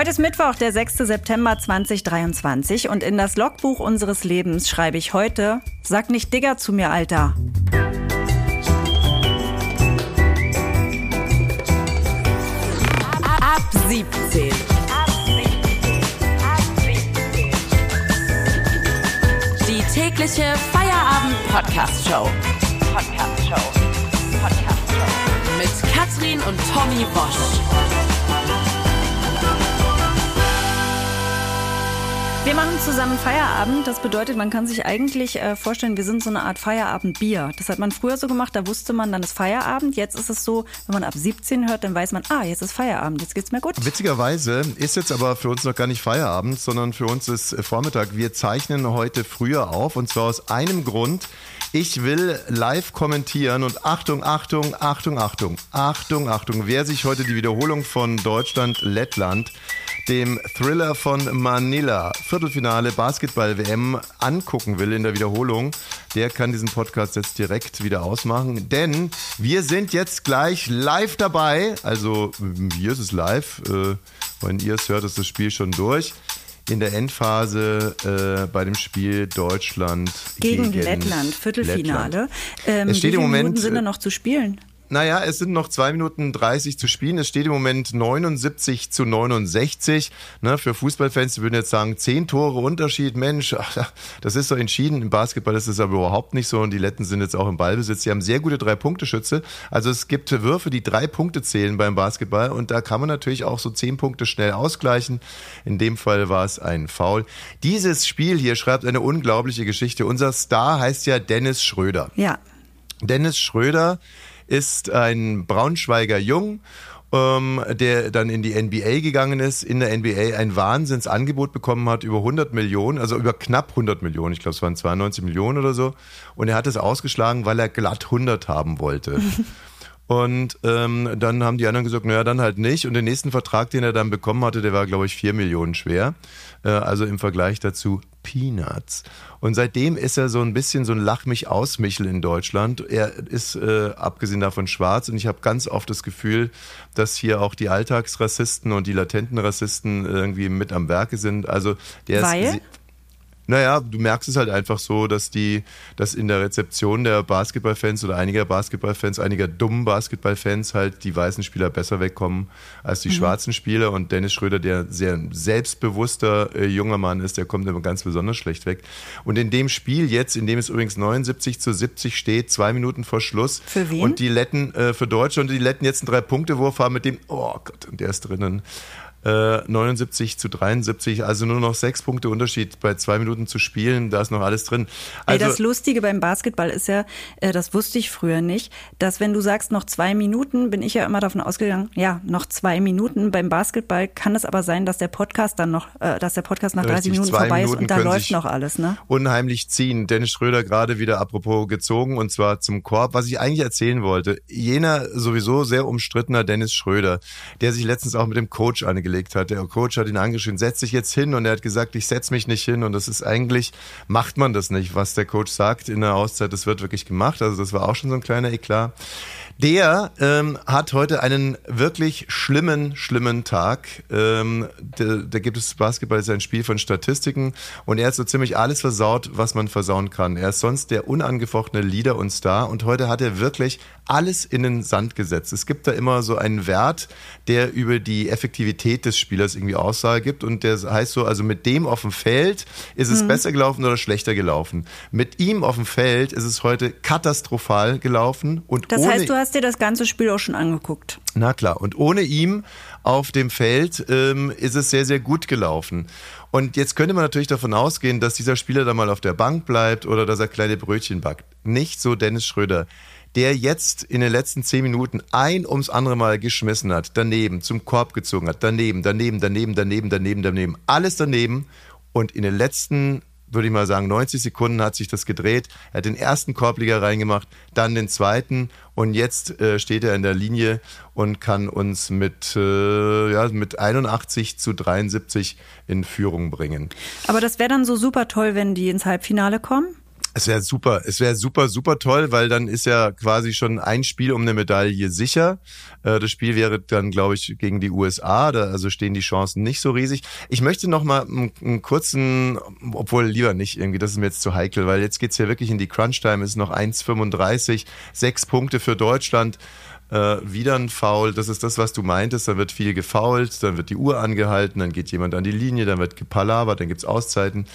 Heute ist Mittwoch, der 6. September 2023 und in das Logbuch unseres Lebens schreibe ich heute, sag nicht Digger zu mir, Alter. Ab 17. Die tägliche Feierabend-Podcast-Show. Podcast-Show. Podcast-Show. Mit Katrin und Tommy Bosch. Wir machen zusammen Feierabend. Das bedeutet, man kann sich eigentlich äh, vorstellen, wir sind so eine Art Feierabendbier. Das hat man früher so gemacht, da wusste man, dann ist Feierabend. Jetzt ist es so, wenn man ab 17 hört, dann weiß man, ah, jetzt ist Feierabend, jetzt geht's mir gut. Witzigerweise ist jetzt aber für uns noch gar nicht Feierabend, sondern für uns ist äh, Vormittag. Wir zeichnen heute früher auf und zwar aus einem Grund. Ich will live kommentieren und Achtung, Achtung, Achtung, Achtung, Achtung, Achtung. Wer sich heute die Wiederholung von Deutschland-Lettland dem Thriller von Manila, Viertelfinale Basketball-WM, angucken will in der Wiederholung, der kann diesen Podcast jetzt direkt wieder ausmachen. Denn wir sind jetzt gleich live dabei. Also hier ist es live. Äh, wenn ihr es hört, ist das Spiel schon durch in der Endphase äh, bei dem Spiel Deutschland Gegen, gegen Lettland, Viertelfinale. Lettland. Ähm, Es steht im Moment, Minuten sind da äh, noch zu spielen? Naja, es sind noch 2 Minuten 30 zu spielen. Es steht im Moment 79 zu 69. Ne, für Fußballfans, die würden jetzt sagen, 10 Tore Unterschied. Mensch, ach, das ist doch entschieden. Im Basketball ist es aber überhaupt nicht so. Und die Letten sind jetzt auch im Ballbesitz. Die haben sehr gute Drei-Punkte-Schütze. Also es gibt Würfe, die drei Punkte zählen beim Basketball. Und da kann man natürlich auch so 10 Punkte schnell ausgleichen. In dem Fall war es ein Foul. Dieses Spiel hier schreibt eine unglaubliche Geschichte. Unser Star heißt ja Dennis Schröder. Ja. Dennis Schröder ist ein Braunschweiger Jung, ähm, der dann in die NBA gegangen ist, in der NBA ein Wahnsinnsangebot bekommen hat, über 100 Millionen, also über knapp 100 Millionen, ich glaube es waren 92 Millionen oder so. Und er hat es ausgeschlagen, weil er glatt 100 haben wollte. Und ähm, dann haben die anderen gesagt, naja, dann halt nicht. Und den nächsten Vertrag, den er dann bekommen hatte, der war, glaube ich, 4 Millionen schwer. Äh, also im Vergleich dazu Peanuts. Und seitdem ist er so ein bisschen so ein Lach mich aus Michel in Deutschland. Er ist äh, abgesehen davon schwarz und ich habe ganz oft das Gefühl, dass hier auch die Alltagsrassisten und die latenten Rassisten irgendwie mit am Werke sind. Also der Weil? ist naja, du merkst es halt einfach so, dass die, dass in der Rezeption der Basketballfans oder einiger Basketballfans, einiger dummen Basketballfans halt die weißen Spieler besser wegkommen als die schwarzen Spieler und Dennis Schröder, der sehr selbstbewusster äh, junger Mann ist, der kommt immer ganz besonders schlecht weg. Und in dem Spiel jetzt, in dem es übrigens 79 zu 70 steht, zwei Minuten vor Schluss. Für wen? Und die Letten äh, für Deutschland und die Letten jetzt einen Drei-Punkte-Wurf haben mit dem, oh Gott, und der ist drinnen. Äh, 79 zu 73, also nur noch sechs Punkte Unterschied bei zwei Minuten zu spielen, da ist noch alles drin. Ey, Also, das Lustige beim Basketball ist ja, äh, das wusste ich früher nicht, dass wenn du sagst noch zwei Minuten, bin ich ja immer davon ausgegangen, ja, noch zwei Minuten. Beim Basketball kann es aber sein, dass der Podcast dann noch, äh, dass der Podcast nach 30 Richtig, Minuten vorbei ist Minuten und da läuft noch alles, ne? unheimlich ziehen. Dennis Schröder gerade wieder apropos gezogen und zwar zum Korb. Was ich eigentlich erzählen wollte, jener sowieso sehr umstrittener Dennis Schröder, der sich letztens auch mit dem Coach angelegt hat. Der Coach hat ihn angeschrieben, setz dich jetzt hin und er hat gesagt, ich setz mich nicht hin und das ist eigentlich, macht man das nicht, was der Coach sagt in der Auszeit, das wird wirklich gemacht. Also das war auch schon so ein kleiner Eklat. Der ähm, hat heute einen wirklich schlimmen, schlimmen Tag. Ähm, da, da gibt es Basketball ist ein Spiel von Statistiken und er hat so ziemlich alles versaut, was man versauen kann. Er ist sonst der unangefochtene Leader und Star und heute hat er wirklich alles in den Sand gesetzt. Es gibt da immer so einen Wert, der über die Effektivität des Spielers irgendwie Aussage gibt und der heißt so, also mit dem auf dem Feld ist es besser gelaufen oder schlechter gelaufen. Mit ihm auf dem Feld ist es heute katastrophal gelaufen und Das heißt, du hast dir das ganze Spiel auch schon angeguckt. na klar, und ohne ihm auf dem Feld ähm, ist es sehr, sehr gut gelaufen. Und jetzt könnte man natürlich davon ausgehen, dass dieser Spieler da mal auf der Bank bleibt oder dass er kleine Brötchen backt. Nicht so Dennis Schröder, der jetzt in den letzten zehn Minuten ein ums andere Mal geschmissen hat, daneben, zum Korb gezogen hat, daneben, daneben, daneben, daneben, daneben, daneben, alles daneben. Und in den letzten würde ich mal sagen, 90 Sekunden hat sich das gedreht. Er hat den ersten Korbleger reingemacht, dann den zweiten und jetzt äh, steht er in der Linie und kann uns mit, äh, ja, mit 81 zu 73 in Führung bringen. Aber das wäre dann so super toll, wenn die ins Halbfinale kommen. Es wäre super, es wäre super, super toll, weil dann ist ja quasi schon ein Spiel um eine Medaille sicher. Äh, das Spiel wäre dann, glaube ich, gegen die USA, da also stehen die Chancen nicht so riesig. Ich möchte noch mal einen, kurzen, obwohl lieber nicht irgendwie, das ist mir jetzt zu heikel, weil jetzt geht's ja wirklich in die Crunch-Time, es ist noch 1,35, sechs Punkte für Deutschland. Äh, wieder ein Foul, das ist das, was du meintest, dann wird viel gefault, dann wird die Uhr angehalten, dann geht jemand an die Linie, dann wird gepalabert, dann gibt's Auszeiten.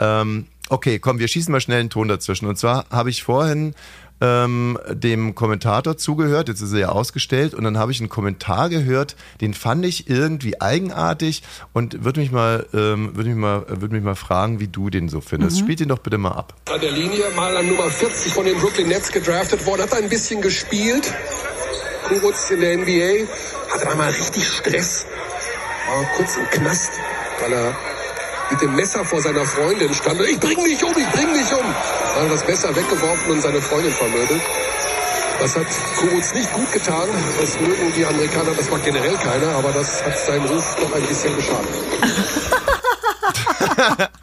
Ähm, okay, komm, wir schießen mal schnell einen Ton dazwischen. Und zwar habe ich vorhin ähm, dem Kommentator zugehört, jetzt ist er ja ausgestellt, und dann habe ich einen Kommentar gehört, den fand ich irgendwie eigenartig und würde mich mal, ähm, würde mich mal, würde mich mal fragen, wie du den so findest. Mhm. Spiel den doch bitte mal ab. An der Linie, mal an Nummer 40 von den Brooklyn Nets gedraftet worden, hat ein bisschen gespielt. Kurz in der NBA, hatte einmal richtig Stress, war kurz im Knast, weil er mit dem Messer vor seiner Freundin stand. Ich bring mich um, ich bring mich um. Hat das Messer weggeworfen und seine Freundin vermöbelt. Das hat Kuruc nicht gut getan. Das mögen die Amerikaner, das mag generell keiner, aber das hat seinen Ruf doch ein bisschen geschadet.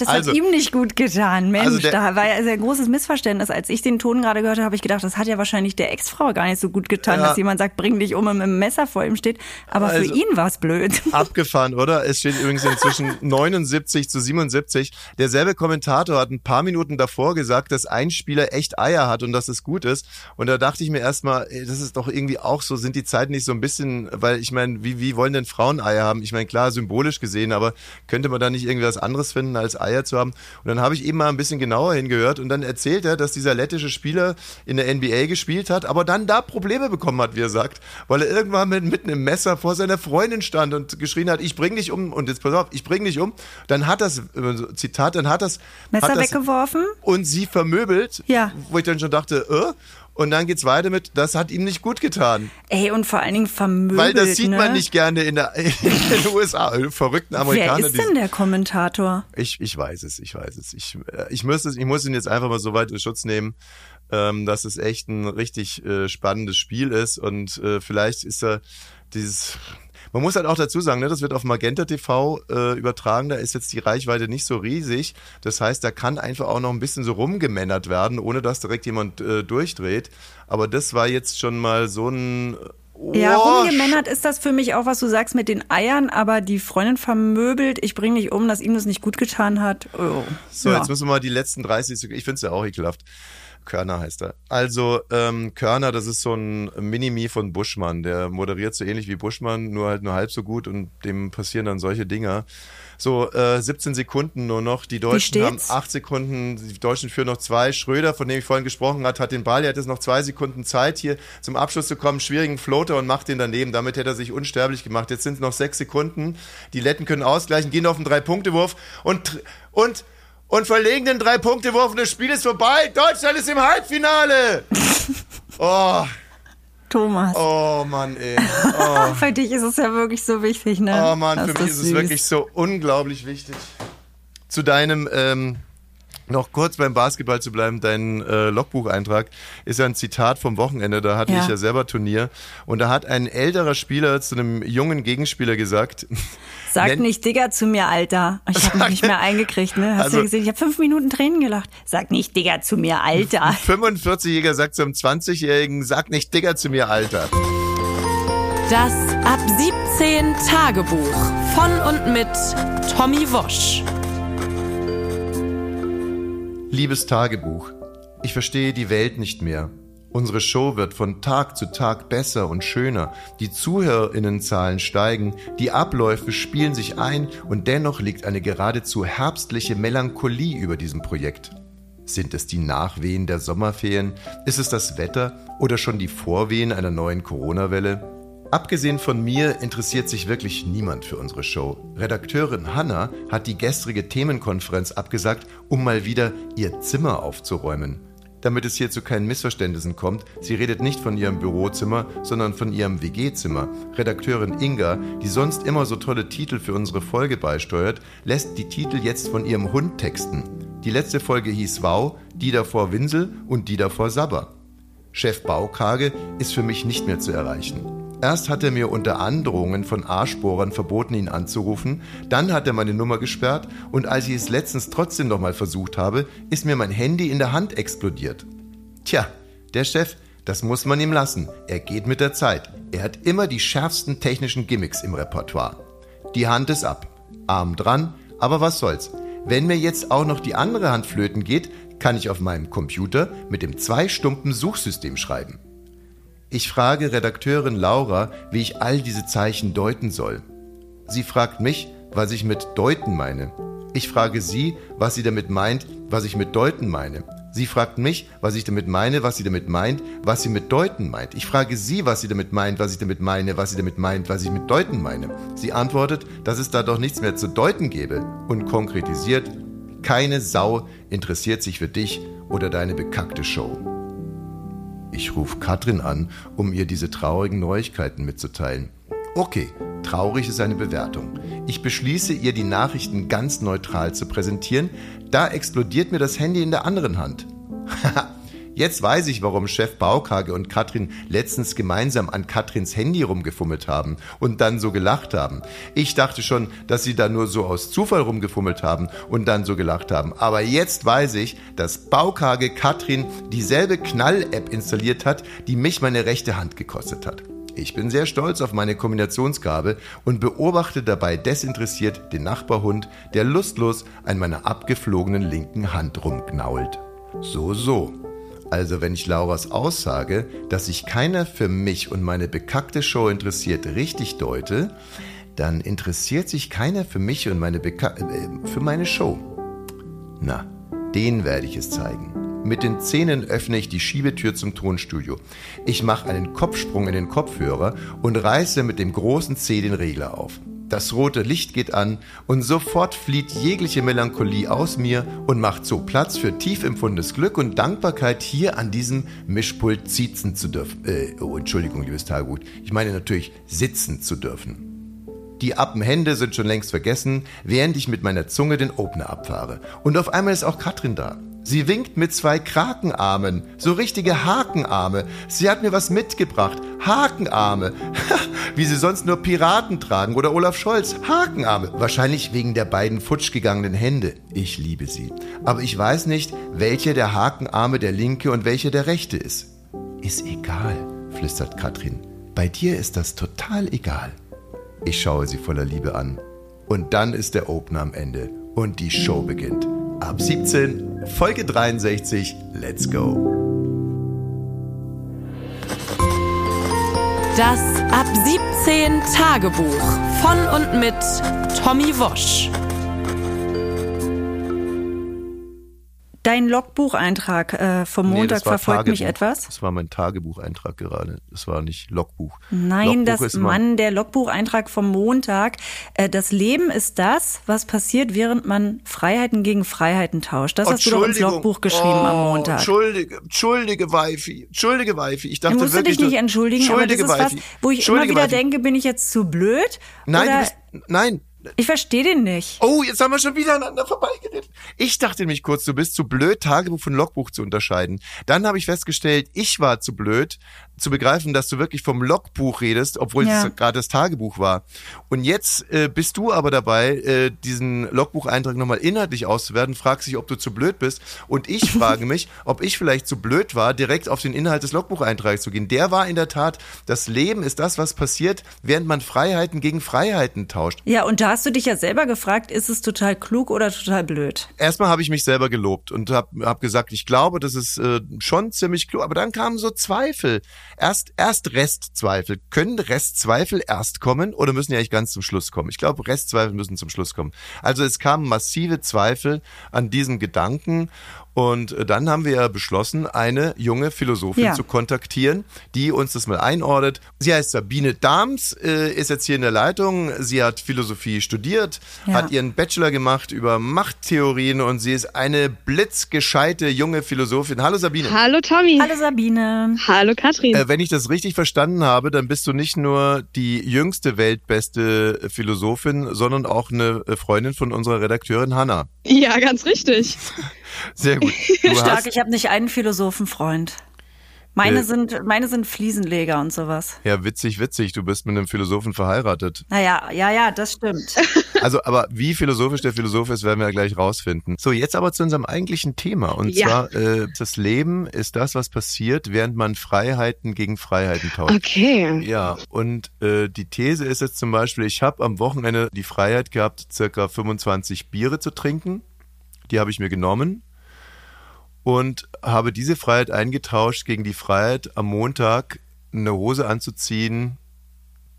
Das also, hat ihm nicht gut getan. Mensch, also der, da war ja ein großes Missverständnis. Als ich den Ton gerade gehört habe, habe ich gedacht, das hat ja wahrscheinlich der Ex-Frau gar nicht so gut getan, ja. dass jemand sagt, bring dich um mit einem Messer vor ihm steht. Aber also, für ihn war es blöd. Abgefahren, oder? Es steht übrigens inzwischen 79 zu 77. Derselbe Kommentator hat ein paar Minuten davor gesagt, dass ein Spieler echt Eier hat und dass es gut ist. Und da dachte ich mir erstmal, das ist doch irgendwie auch so, sind die Zeiten nicht so ein bisschen, weil ich meine, wie, wie wollen denn Frauen Eier haben? Ich meine, klar, symbolisch gesehen, aber könnte man da nicht irgendwie was anderes finden als Eier zu haben. Und dann habe ich eben mal ein bisschen genauer hingehört und dann erzählt er, dass dieser lettische Spieler in der NBA gespielt hat, aber dann da Probleme bekommen hat, wie er sagt, weil er irgendwann mit, mitten im Messer vor seiner Freundin stand und geschrien hat, ich bring dich um und jetzt pass auf, ich bring dich um. Dann hat das, äh, Zitat, dann hat das Messer hat das, weggeworfen und sie vermöbelt, ja. wo ich dann schon dachte, äh, und dann geht's weiter mit, das hat ihm nicht gut getan. Ey, und vor allen Dingen vermöbelt. Weil das sieht ne? man nicht gerne in, der, in den USA. Verrückten Amerikaner. Wer ist denn der Kommentator? Ich, ich weiß es, ich weiß es. Ich, äh, ich, muss es, ich muss ihn jetzt einfach mal so weit in Schutz nehmen, ähm, dass es echt ein richtig äh, spannendes Spiel ist. Und äh, vielleicht ist er dieses man muss halt auch dazu sagen, ne, das wird auf Magenta TV äh, übertragen, da ist jetzt die Reichweite nicht so riesig. Das heißt, da kann einfach auch noch ein bisschen so rumgemännert werden, ohne dass direkt jemand äh, durchdreht. Aber das war jetzt schon mal so ein Oh, ja, rumgemännert ist das für mich auch, was du sagst mit den Eiern, aber die Freundin vermöbelt, ich bringe dich um, dass ihm das nicht gut getan hat. Oh. So, ja. jetzt müssen wir mal die letzten 30 Sekunden, ich finde es ja auch ekelhaft. Körner heißt er. Also ähm, Körner, das ist so ein Minimi von Buschmann. Der moderiert so ähnlich wie Buschmann, nur halt nur halb so gut und dem passieren dann solche Dinger. So, äh, 17 Sekunden nur noch. Die Deutschen haben 8 Sekunden, die Deutschen führen noch zwei. Schröder, von dem ich vorhin gesprochen habe, hat den Ball, er hat jetzt noch zwei Sekunden Zeit, hier zum Abschluss zu kommen, schwierigen Floater und macht den daneben. Damit hätte er sich unsterblich gemacht. Jetzt sind es noch sechs Sekunden. Die Letten können ausgleichen, gehen auf den Drei-Punkte-Wurf und, und und verlegen den Drei-Punkte-Wurf und das Spiel ist vorbei. Deutschland ist im Halbfinale. Oh. Thomas. Oh Mann, ey. Oh. für dich ist es ja wirklich so wichtig, ne? Oh Mann, für mich ist süß. es wirklich so unglaublich wichtig. Zu deinem ähm, noch kurz beim Basketball zu bleiben, dein äh, Logbucheintrag ist ja ein Zitat vom Wochenende, da hatte ja. ich ja selber Turnier und da hat ein älterer Spieler zu einem jungen Gegenspieler gesagt, Sag nicht Digger zu mir, Alter. Ich habe mich nicht mehr eingekriegt, ne? Hast also, du gesehen? Ich habe fünf Minuten Tränen gelacht. Sag nicht Digger zu mir, Alter. 45-Jähriger sagt zum 20-Jährigen, sag nicht Digger zu mir, Alter. Das Ab 17 Tagebuch von und mit Tommy Wosch. Liebes Tagebuch, ich verstehe die Welt nicht mehr. Unsere Show wird von Tag zu Tag besser und schöner. Die Zuhörerinnenzahlen steigen, die Abläufe spielen sich ein und dennoch liegt eine geradezu herbstliche Melancholie über diesem Projekt. Sind es die Nachwehen der Sommerferien? Ist es das Wetter oder schon die Vorwehen einer neuen Corona-Welle? Abgesehen von mir interessiert sich wirklich niemand für unsere Show. Redakteurin Hanna hat die gestrige Themenkonferenz abgesagt, um mal wieder ihr Zimmer aufzuräumen. Damit es hier zu keinen Missverständnissen kommt, sie redet nicht von ihrem Bürozimmer, sondern von ihrem WG-Zimmer. Redakteurin Inga, die sonst immer so tolle Titel für unsere Folge beisteuert, lässt die Titel jetzt von ihrem Hund texten. Die letzte Folge hieß Wow, die davor Winsel und die davor Sabber. Chef Baukage ist für mich nicht mehr zu erreichen. Erst hat er mir unter Androhungen von Arschbohrern verboten, ihn anzurufen, dann hat er meine Nummer gesperrt und als ich es letztens trotzdem nochmal versucht habe, ist mir mein Handy in der Hand explodiert. Tja, der Chef, das muss man ihm lassen. Er geht mit der Zeit. Er hat immer die schärfsten technischen Gimmicks im Repertoire. Die Hand ist ab. Arm dran, aber was soll's. Wenn mir jetzt auch noch die andere Hand flöten geht, kann ich auf meinem Computer mit dem Zwei-Stumpen Suchsystem schreiben. Ich frage Redakteurin Laura, wie ich all diese Zeichen deuten soll. Sie fragt mich, was ich mit deuten meine. Ich frage sie, was sie damit meint, was ich mit deuten meine. Sie fragt mich, was ich damit meine, was sie damit meint, was sie mit deuten meint. Ich frage sie, was sie damit meint, was ich damit meine, was sie damit meint, was ich mit deuten meine. Sie antwortet, dass es da doch nichts mehr zu deuten gäbe und konkretisiert, keine Sau interessiert sich für dich oder deine bekackte Show. Ich rufe Katrin an, um ihr diese traurigen Neuigkeiten mitzuteilen. Okay, traurig ist eine Bewertung. Ich beschließe, ihr die Nachrichten ganz neutral zu präsentieren. Da explodiert mir das Handy in der anderen Hand. Jetzt weiß ich, warum Chef Baukage und Katrin letztens gemeinsam an Katrins Handy rumgefummelt haben und dann so gelacht haben. Ich dachte schon, dass sie da nur so aus Zufall rumgefummelt haben und dann so gelacht haben. Aber jetzt weiß ich, dass Baukage Katrin dieselbe Knall-App installiert hat, die mich meine rechte Hand gekostet hat. Ich bin sehr stolz auf meine Kombinationsgabe und beobachte dabei desinteressiert den Nachbarhund, der lustlos an meiner abgeflogenen linken Hand rumknault. So, so. Also wenn ich Lauras Aussage, dass sich keiner für mich und meine bekackte Show interessiert, richtig deute, dann interessiert sich keiner für mich und meine Beka äh, für meine Show. Na, den werde ich es zeigen. Mit den Zähnen öffne ich die Schiebetür zum Tonstudio. Ich mache einen Kopfsprung in den Kopfhörer und reiße mit dem großen C den Regler auf. Das rote Licht geht an und sofort flieht jegliche Melancholie aus mir und macht so Platz für tief empfundenes Glück und Dankbarkeit, hier an diesem Mischpult sitzen zu dürfen. Äh, oh, Entschuldigung, liebes Tagebuch. Ich meine natürlich sitzen zu dürfen. Die Appenhände sind schon längst vergessen, während ich mit meiner Zunge den Opener abfahre. Und auf einmal ist auch Katrin da. Sie winkt mit zwei Krakenarmen, so richtige Hakenarme. Sie hat mir was mitgebracht. Hakenarme. Wie sie sonst nur Piraten tragen oder Olaf Scholz. Hakenarme. Wahrscheinlich wegen der beiden futsch gegangenen Hände. Ich liebe sie. Aber ich weiß nicht, welcher der Hakenarme der linke und welcher der rechte ist. Ist egal, flüstert Katrin. Bei dir ist das total egal. Ich schaue sie voller Liebe an. Und dann ist der Opener am Ende und die Show beginnt. Ab 17, Folge 63, let's go. Das Ab 17 Tagebuch von und mit Tommy Wosch. Dein Logbucheintrag äh, vom Nee, Montag war verfolgt mich Tagebuch. etwas. Das war mein Tagebucheintrag gerade. Das war nicht Logbuch. Nein, Logbuch das Mann, der Logbucheintrag vom Montag. Äh, das Leben ist das, was passiert, während man Freiheiten gegen Freiheiten tauscht. Das hast du doch ins. Logbuch geschrieben am Oh, Montag. Entschuldige, entschuldige Wifi, entschuldige Wifi. Ich dachte Du musst du wirklich, dich nicht entschuldigen, aber das ist was, wo ich immer wieder Wifi. denke, bin ich jetzt zu blöd? Nein, bist, nein. Ich verstehe den nicht. Oh, jetzt haben wir schon wieder aneinander vorbeigeredet. Ich dachte nämlich kurz, du bist zu blöd, Tagebuch von Logbuch zu unterscheiden. Dann habe ich festgestellt, ich war zu blöd, zu begreifen, dass du wirklich vom Logbuch redest, obwohl Ja. es gerade das Tagebuch war. Und jetzt äh, bist du aber dabei, äh, diesen Logbucheintrag nochmal inhaltlich auszuwerten, fragst dich, ob du zu blöd bist. Und ich frage mich, ob ich vielleicht zu blöd war, direkt auf den Inhalt des Logbucheintrags zu gehen. Der war in der Tat, das Leben ist das, was passiert, während man Freiheiten gegen Freiheiten tauscht. Ja, und da hast du dich ja selber gefragt, ist es total klug oder total blöd? erstmal habe ich mich selber gelobt und habe hab gesagt, ich glaube, das ist äh, schon ziemlich klug. Aber dann kamen so Zweifel. Erst, erst Restzweifel. Können Restzweifel erst kommen oder müssen die eigentlich ganz zum Schluss kommen? Ich glaube, Restzweifel müssen zum Schluss kommen. Also es kamen massive Zweifel an diesen Gedanken. Und äh, dann haben wir ja beschlossen, eine junge Philosophin Ja. zu kontaktieren, die uns das mal einordnet. Sie heißt Sabine Dahms, äh, ist jetzt hier in der Leitung. Sie hat Philosophie studiert, Ja. hat ihren Bachelor gemacht über Machttheorien und sie ist eine blitzgescheite junge Philosophin. Hallo Sabine. Hallo Tommy. Hallo Sabine. Hallo Katrin. Äh, wenn ich das richtig verstanden habe, dann bist du nicht nur die jüngste weltbeste Philosophin, sondern auch eine Freundin von unserer Redakteurin Hanna. ja, ganz richtig. Sehr gut. Du Stark, hast, ich habe nicht einen Philosophenfreund. Meine Äh, sind, meine sind Fliesenleger und sowas. Ja, witzig, witzig. Du bist mit einem Philosophen verheiratet. Naja, ja, ja, das stimmt. Also, aber wie philosophisch der Philosoph ist, werden wir ja gleich rausfinden. So, jetzt aber zu unserem eigentlichen Thema. Und Ja. zwar, äh, das Leben ist das, was passiert, während man Freiheiten gegen Freiheiten tauscht. Okay. Ja, und äh, die These ist jetzt zum Beispiel, ich habe am Wochenende die Freiheit gehabt, circa 25 Biere zu trinken. Die habe ich mir genommen und habe diese Freiheit eingetauscht gegen die Freiheit, am Montag eine Hose anzuziehen,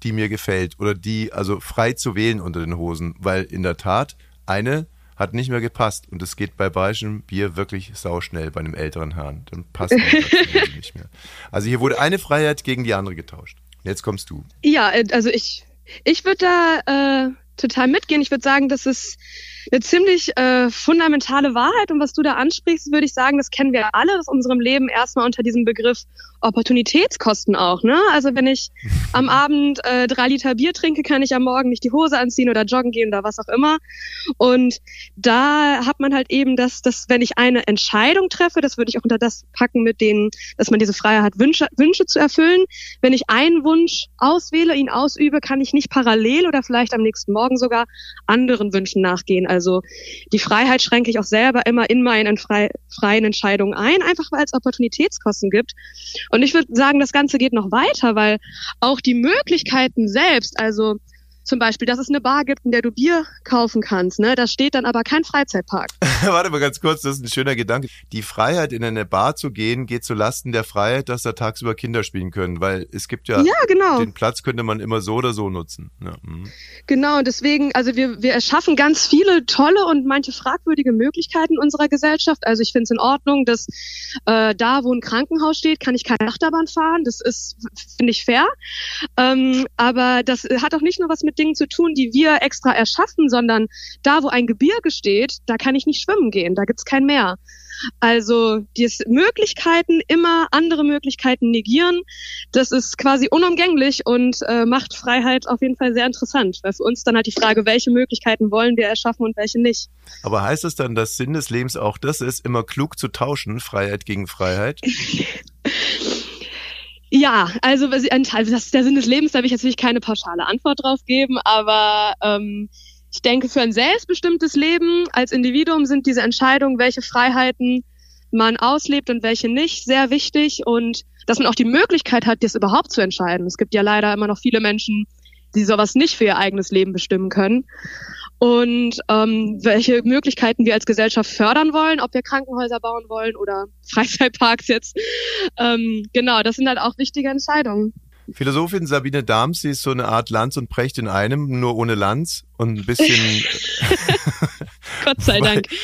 die mir gefällt oder die, also frei zu wählen unter den Hosen, weil in der Tat eine hat nicht mehr gepasst und es geht bei bayerischem Bier wirklich sauschnell bei einem älteren Herrn. Dann passt die Hose nicht mehr. Also hier wurde eine Freiheit gegen die andere getauscht. Jetzt kommst du. Ja, äh, also ich, ich würde da äh, total mitgehen. Ich würde sagen, das ist eine ziemlich äh, fundamentale Wahrheit. Und was du da ansprichst, würde ich sagen, das kennen wir alle aus unserem Leben erstmal unter diesem Begriff Opportunitätskosten auch. Ne? Also wenn ich am Abend äh, drei Liter Bier trinke, kann ich am Morgen nicht die Hose anziehen oder joggen gehen oder was auch immer. Und da hat man halt eben das, dass wenn ich eine Entscheidung treffe, das würde ich auch unter das packen mit denen, dass man diese Freiheit hat, Wünsche, Wünsche zu erfüllen. Wenn ich einen Wunsch auswähle, ihn ausübe, kann ich nicht parallel oder vielleicht am nächsten Morgen sogar anderen Wünschen nachgehen. Also die Freiheit schränke ich auch selber immer in meinen frei, freien Entscheidungen ein, einfach weil es Opportunitätskosten gibt. Und ich würde sagen, das Ganze geht noch weiter, weil auch die Möglichkeiten selbst, also zum Beispiel, dass es eine Bar gibt, in der du Bier kaufen kannst, ne? Da steht dann aber kein Freizeitpark. Warte mal ganz kurz, das ist ein schöner Gedanke. Die Freiheit, in eine Bar zu gehen, geht zu Lasten der Freiheit, dass da tagsüber Kinder spielen können, weil es gibt ja, Ja, genau. den Platz könnte man immer so oder so nutzen. Ja, mhm. Genau, und deswegen, also wir, wir erschaffen ganz viele tolle und manche fragwürdige Möglichkeiten unserer Gesellschaft. Also ich finde es in Ordnung, dass äh, da, wo ein Krankenhaus steht, kann ich keine Achterbahn fahren. Das ist, finde ich, fair. Ähm, aber das hat auch nicht nur was mit Dingen zu tun, die wir extra erschaffen, sondern da, wo ein Gebirge steht, da kann ich nicht schwimmen gehen, da gibt's kein Meer. Also die Möglichkeiten, immer andere Möglichkeiten negieren, das ist quasi unumgänglich und äh, macht Freiheit auf jeden Fall sehr interessant. Weil für uns dann halt die Frage, welche Möglichkeiten wollen wir erschaffen und welche nicht. Aber heißt es dann, dass Sinn des Lebens auch das ist, immer klug zu tauschen, Freiheit gegen Freiheit? Ja, also Teil- das ist der Sinn des Lebens, da will ich natürlich keine pauschale Antwort drauf geben, aber ähm, ich denke, für ein selbstbestimmtes Leben als Individuum sind diese Entscheidungen, welche Freiheiten man auslebt und welche nicht, sehr wichtig und dass man auch die Möglichkeit hat, das überhaupt zu entscheiden. Es gibt ja leider immer noch viele Menschen, die sowas nicht für ihr eigenes Leben bestimmen können. Und ähm, welche Möglichkeiten wir als Gesellschaft fördern wollen, ob wir Krankenhäuser bauen wollen oder Freizeitparks jetzt. Ähm, genau, das sind halt auch wichtige Entscheidungen. Philosophin Sabine Dahms, sie ist so eine Art Lanz und Precht in einem, nur ohne Lanz und ein bisschen Gott sei Dank.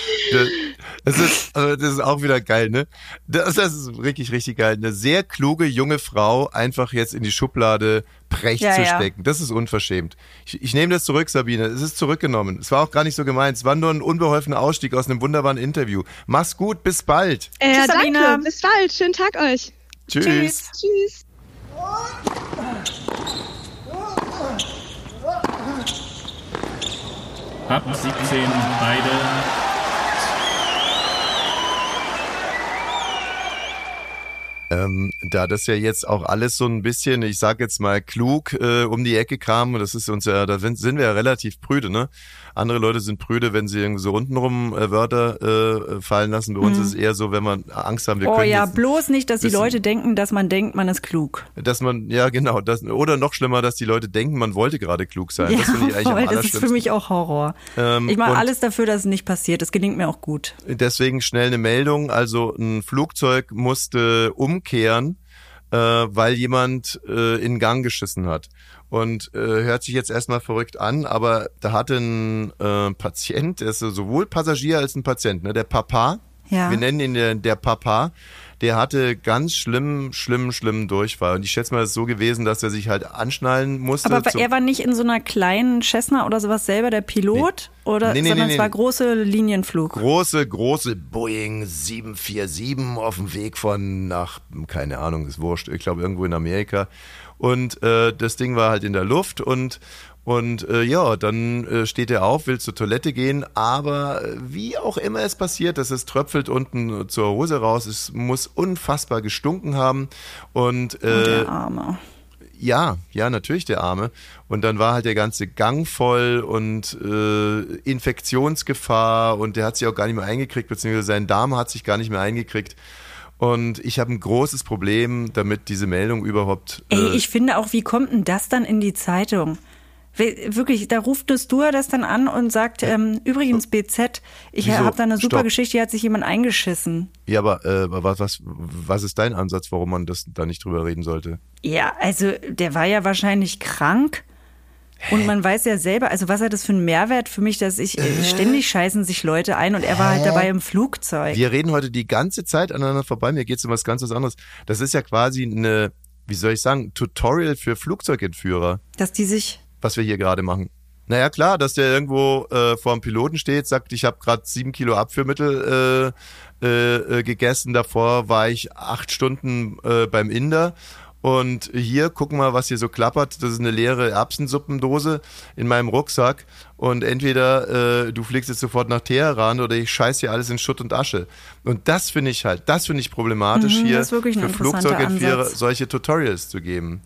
Das ist, also das ist auch wieder geil, ne? Das, das ist richtig, richtig geil. Eine sehr kluge junge Frau einfach jetzt in die Schublade Precht Ja, zu ja. stecken. Das ist unverschämt. Ich, ich nehme das zurück, Sabine. Es ist zurückgenommen. Es war auch gar nicht so gemeint. Es war nur ein unbeholfener Ausstieg aus einem wunderbaren Interview. Mach's gut, bis bald. Äh, Tschüss, danke, Sabine. bis bald. Schönen Tag euch. Tschüss. Tschüss. Tschüss. Ab 17 beide. Ähm, da das ja jetzt auch alles so ein bisschen, ich sag jetzt mal, klug äh, um die Ecke kam, das ist uns ja, da sind sind wir ja relativ prüde, ne? Andere Leute sind prüde, wenn sie irgendwie so untenrum äh, Wörter äh, fallen lassen. Bei uns ist es eher so, wenn man Angst haben, wir Mhm. Oh können ja, jetzt, bloß nicht, dass die wissen- Leute denken, dass man denkt, man ist klug. dass man, ja genau, das, oder noch schlimmer, dass die Leute denken, man wollte gerade klug sein. Ja, das finde ich eigentlich voll, das ist für mich auch Horror. Ähm, ich mache alles dafür, dass es nicht passiert. Das gelingt mir auch gut. Deswegen schnell eine Meldung. Also ein Flugzeug musste umkehren, äh, weil jemand äh, in Gang geschissen hat. Und äh, hört sich jetzt erstmal verrückt an, aber da hatte ein äh, Patient, der ist sowohl Passagier als ein Patient, ne? der Papa, Ja. wir nennen ihn der, der Papa, der hatte ganz schlimm, schlimm, schlimmen Durchfall. Und ich schätze mal, es ist so gewesen, dass er sich halt anschnallen musste. Aber er war nicht in so einer kleinen Cessna oder sowas selber der Pilot, oder, Nee, nee, sondern nee, es war nee. große Linienflug. große, große Boeing 747 auf dem Weg von nach, keine Ahnung, ist wurscht, ich glaube irgendwo in Amerika. Und äh, das Ding war halt in der Luft und Und äh, ja, dann äh, steht er auf, will zur Toilette gehen, aber äh, wie auch immer es passiert, dass es tröpfelt unten zur Hose raus, es muss unfassbar gestunken haben. Und äh, der Arme. ja, ja, natürlich der Arme. Und dann war halt der ganze Gang voll und äh, Infektionsgefahr und der hat sich auch gar nicht mehr eingekriegt, beziehungsweise sein Darm hat sich gar nicht mehr eingekriegt. Und ich habe ein großes Problem damit, diese Meldung überhaupt. Ey, äh, ich finde auch, wie kommt denn das dann in die Zeitung? Wirklich, da ruft das das dann an und sagt, ähm, übrigens BZ, ich habe da eine super Stopp. Geschichte, hier hat sich jemand eingeschissen. ja, aber äh, was, was, was ist dein Ansatz, warum man das da nicht drüber reden sollte? Ja, also der war ja wahrscheinlich krank. Und man weiß ja selber, also was hat das für einen Mehrwert für mich, dass ich äh, ständig scheißen sich Leute ein und er war halt dabei im Flugzeug. Wir reden heute die ganze Zeit aneinander vorbei. Mir geht's um was ganz was anderes. Das ist ja quasi eine, wie soll ich sagen, Tutorial für Flugzeugentführer. Dass die sich was wir hier gerade machen. Naja, klar, dass der irgendwo äh, vor dem Piloten steht, sagt, ich habe gerade sieben Kilo Abführmittel äh, äh, äh, gegessen, davor war ich acht Stunden äh, beim Inder. Und hier, guck mal, was hier so klappert. Das ist eine leere Erbsensuppendose in meinem Rucksack. Und entweder äh, du fliegst jetzt sofort nach Teheran oder ich scheiß hier alles in Schutt und Asche. Und das finde ich halt, das finde ich problematisch Mhm, hier für Flugzeugentführer solche Tutorials zu geben.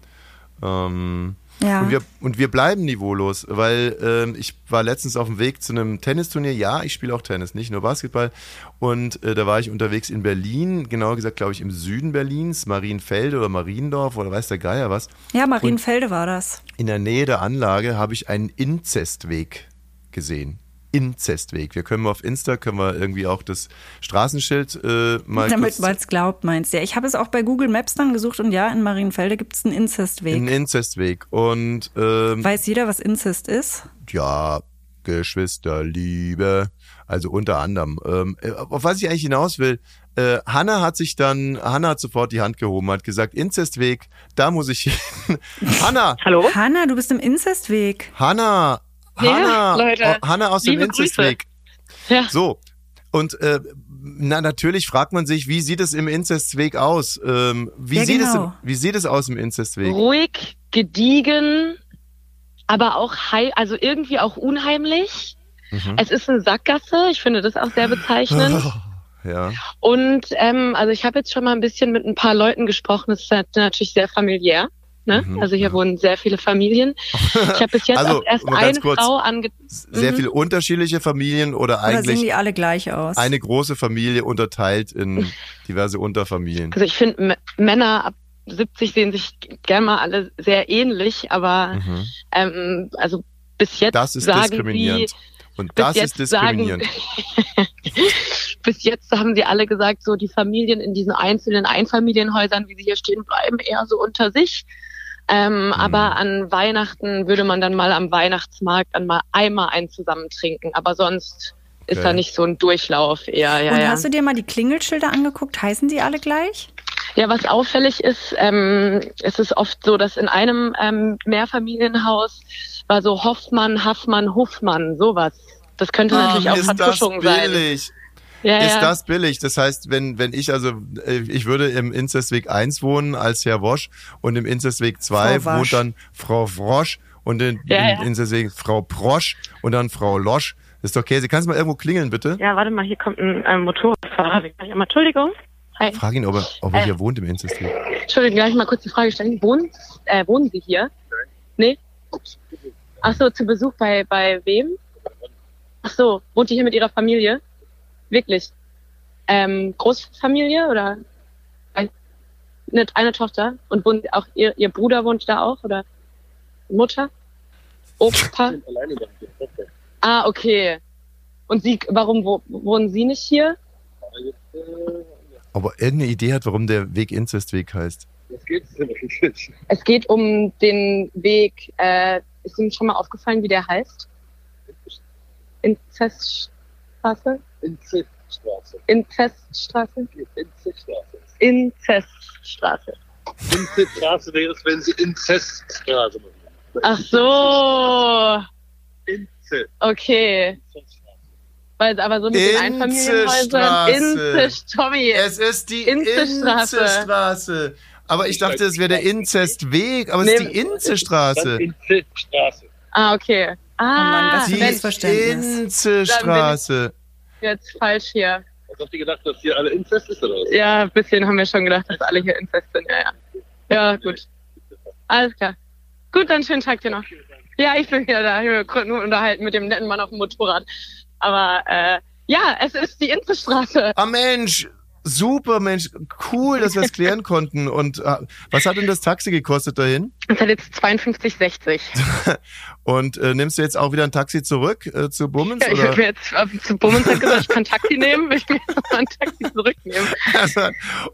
Ähm, Ja. und, wir, und wir bleiben niveaulos, weil ähm, ich war letztens auf dem Weg zu einem Tennisturnier. Ja, ich spiele auch Tennis, nicht nur Basketball. Und äh, da war ich unterwegs in Berlin, genauer gesagt, glaube ich, im Süden Berlins, Marienfelde oder Mariendorf oder weiß der Geier was. Ja, Marienfelde war das. In der Nähe der Anlage habe ich einen Inzestweg gesehen. Inzestweg. Wir können mal auf Insta, können wir irgendwie auch das Straßenschild äh, mal Damit man es glaubt, meinst du. Ja, ich habe es auch bei Google Maps dann gesucht und ja, in Marienfelde gibt es einen Inzestweg. einen Inzestweg. Und ähm, Weiß jeder, was Inzest ist? ja, Geschwisterliebe, also unter anderem. Ähm, äh, auf was ich eigentlich hinaus will, äh, Hanna hat sich dann, Hanna hat sofort die Hand gehoben, hat gesagt, Inzestweg, da muss ich hin. Hanna, Hallo? Hanna, du bist im Inzestweg. Hanna, Hanna, Leute. Hanna aus dem. Inzestweg. Ja. So. Und äh, na natürlich fragt man sich, wie sieht es im Inzestweg aus? Ähm, wie Ja, sieht es genau. wie sieht es aus im Inzestweg? Ruhig, gediegen, aber auch heil, also irgendwie auch unheimlich. Mhm. Es ist eine Sackgasse, ich finde das auch sehr bezeichnend. Ja. Und ähm, also ich habe jetzt schon mal ein bisschen mit ein paar Leuten gesprochen. Es ist nat- natürlich sehr familiär. Ne? Mhm, also hier ja. wohnen sehr viele Familien. Ich habe bis jetzt Also, auch erst eine kurz. Frau ange... Sehr Mhm. viele unterschiedliche Familien oder Oder sehen eigentlich die alle gleich aus? eine große Familie unterteilt in diverse Unterfamilien. Also ich finde Männer ab 70 sehen sich gerne mal alle sehr ähnlich, aber Mhm. ähm, also bis jetzt Das ist sagen diskriminierend. sie, Und das ist diskriminierend. Sagen, bis jetzt haben sie alle gesagt, so die Familien in diesen einzelnen Einfamilienhäusern, wie sie hier stehen, bleiben eher so unter sich. Ähm, Mhm. Aber an Weihnachten würde man dann mal am Weihnachtsmarkt dann mal einmal einen zusammen trinken. Aber sonst ist Okay. da nicht so ein Durchlauf eher. Ja, und ja. hast du dir mal die Klingelschilder angeguckt? Heißen die alle gleich? Ja, was auffällig ist, ähm, es ist oft so, dass in einem ähm, Mehrfamilienhaus war so Hoffmann, Haffmann, Hofmann, sowas. Das könnte natürlich auch Vertuschung sein. Ja, Ist ja. das billig? Das heißt, wenn, wenn ich also, äh, ich würde im Inzestweg 1 wohnen als Herr Wosch und im Inzestweg 2 Frau Wasch. wohnt dann Frau Frosch und in, Ja, im ja. Inzestweg Frau Prosch und dann Frau Losch. Das ist doch Käse. Kannst du mal irgendwo klingeln, bitte? ja, warte mal, hier kommt ein, ein Motorradfahrer. Entschuldigung. Hi. Frag ihn, ob er, ob er Äh. hier wohnt im Inzestweg. Entschuldigung, gleich mal kurz die Frage stellen. Wohnen, äh, wohnen Sie hier? Nee? Ach so, zu Besuch bei, bei wem? Ach so, wohnt ihr hier mit Ihrer Familie? Wirklich? Ähm, Großfamilie oder ein, eine, eine Tochter? Und wohnt auch ihr, ihr Bruder wohnt da auch oder Mutter? Opa? Ah, okay. Und Sie, warum wo, wohnen Sie nicht hier? Ob er irgendeine Idee hat, warum der Weg Inzestweg heißt. Es geht um den Weg, äh, ist Ihnen schon mal aufgefallen, wie der heißt? Inzeststraße? Inzeststraße. Inzeststraße? Inzeststraße. Inzeststraße. Inzeststraße wäre es, wenn sie Inzeststraße machen. Ach so, Inzest. okay. Weil aber so mit den Einfamilienhäusern. Inzestraße. Inzest, Tommy. Es ist die Inzeststraße. Inzeststraße. Aber ich dachte, es wäre der Inzestweg, aber es ist Nee. die Inzeststraße. Inzeststraße. Ah, okay. Ah, Mann, was für Die. Inze-Straße. jetzt falsch hier. Was habt ihr gedacht, dass hier alle Inzest ist oder was? Ja, ein bisschen haben wir schon gedacht, dass alle hier Inzest sind. Ja, ja. Ja, gut. Alles klar. Gut, dann schönen Tag dir noch. Ja, ich bin wieder da. Wir konnten nur unterhalten mit dem netten Mann auf dem Motorrad. Aber äh, ja, es ist die Inzestraße. Ah Mensch, super Mensch, cool, dass wir es klären konnten. Und äh, was hat denn das Taxi gekostet dahin? Das hat jetzt 52,60. Und äh, nimmst du jetzt auch wieder ein Taxi zurück äh, zu Bummens? Ja, ich habe mir jetzt äh, zu Bummens hat gesagt, ich kann Taxi nehmen. Ich will jetzt mal ein Taxi zurücknehmen. Also,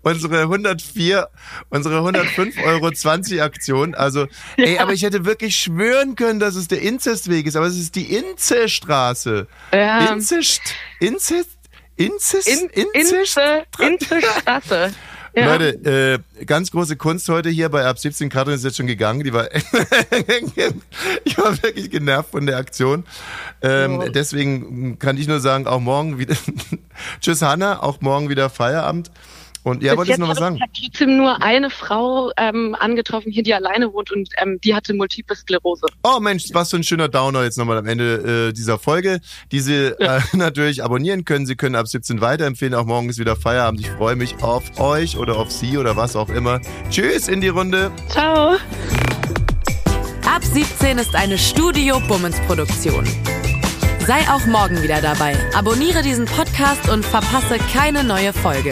unsere 104, unsere 105 Euro 20 Aktion. Also, ey, Ja. aber ich hätte wirklich schwören können, dass es der Inzestweg ist, aber es ist die Inzestraße. Ja. Inzest, Inzest, Inzest, In, Inzest. Inze, Inzestraße. Ja. Leute, äh, ganz große Kunst heute hier bei Ab 17. Katrin ist jetzt schon gegangen. Die war, ich war wirklich genervt von der Aktion. Ähm, Oh. Deswegen kann ich nur sagen, auch morgen wieder. Tschüss Hanna, auch morgen wieder Feierabend. Und ja, jetzt du noch was habe sagen? ich trotzdem nur eine Frau ähm, angetroffen hier, die alleine wohnt und ähm, die hatte Multiple Sklerose. Oh Mensch, was für ein schöner Downer jetzt nochmal am Ende äh, dieser Folge, die Sie äh, natürlich abonnieren können. Sie können ab 17 weiterempfehlen. Auch morgen ist wieder Feierabend. Ich freue mich auf euch oder auf Sie oder was auch immer. Tschüss in die Runde. Ciao. Ab 17 ist eine Studio Bummens Produktion. Sei auch morgen wieder dabei. Abonniere diesen Podcast und verpasse keine neue Folge.